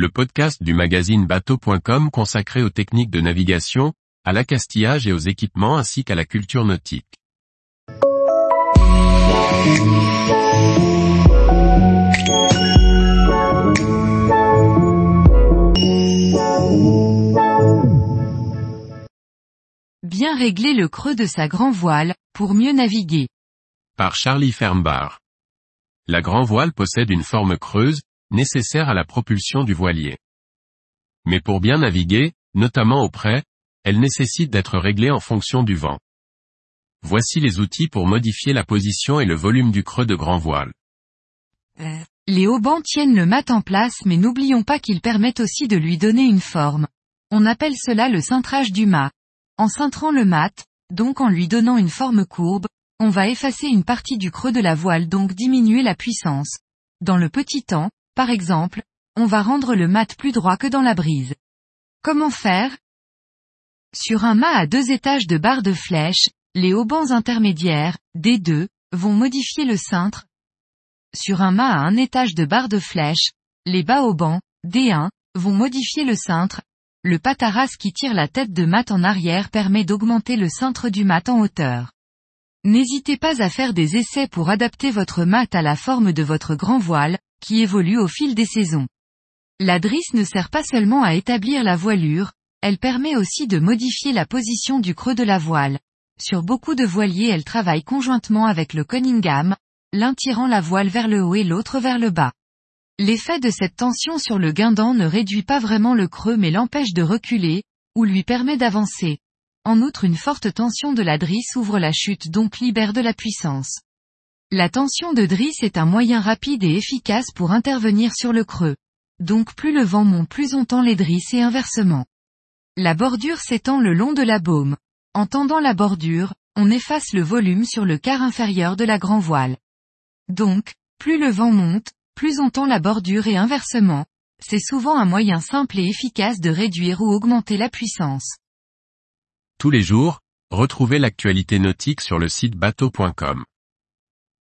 le podcast du magazine bateau.com consacré aux techniques de navigation, à l'accastillage et aux équipements ainsi qu'à la culture nautique. Bien régler le creux de sa grand voile, pour mieux naviguer. Par Charlie Fernbar. La grand voile possède une forme creuse, nécessaire à la propulsion du voilier. Mais pour bien naviguer, notamment au près, elle nécessite d'être réglée en fonction du vent. Voici les outils pour modifier la position et le volume du creux de grand voile. Les haubans tiennent le mat en place mais n'oublions pas qu'ils permettent aussi de lui donner une forme. On appelle cela le cintrage du mât. En cintrant le mat, donc en lui donnant une forme courbe, on va effacer une partie du creux de la voile donc diminuer la puissance. Dans le petit temps, par exemple, on va rendre le mat plus droit que dans la brise. Comment faire? Sur un mât à deux étages de barres de flèche, les haubans intermédiaires, D2, vont modifier le cintre. Sur un mât à un étage de barres de flèche, les bas haubans, D1, vont modifier le cintre. Le pataras qui tire la tête de mat en arrière permet d'augmenter le cintre du mat en hauteur. N'hésitez pas à faire des essais pour adapter votre mat à la forme de votre grand voile, qui évolue au fil des saisons. La drisse ne sert pas seulement à établir la voilure, elle permet aussi de modifier la position du creux de la voile. Sur beaucoup de voiliers elle travaille conjointement avec le Cunningham, l'un tirant la voile vers le haut et l'autre vers le bas. L'effet de cette tension sur le guindant ne réduit pas vraiment le creux mais l'empêche de reculer, ou lui permet d'avancer. En outre une forte tension de la drisse ouvre la chute donc libère de la puissance. La tension de drisse est un moyen rapide et efficace pour intervenir sur le creux. Donc plus le vent monte plus on tend les drisses et inversement. La bordure s'étend le long de la baume. En tendant la bordure, on efface le volume sur le quart inférieur de la grand voile. Donc, plus le vent monte, plus on tend la bordure et inversement. C'est souvent un moyen simple et efficace de réduire ou augmenter la puissance. Tous les jours, retrouvez l'actualité nautique sur le site bateau.com.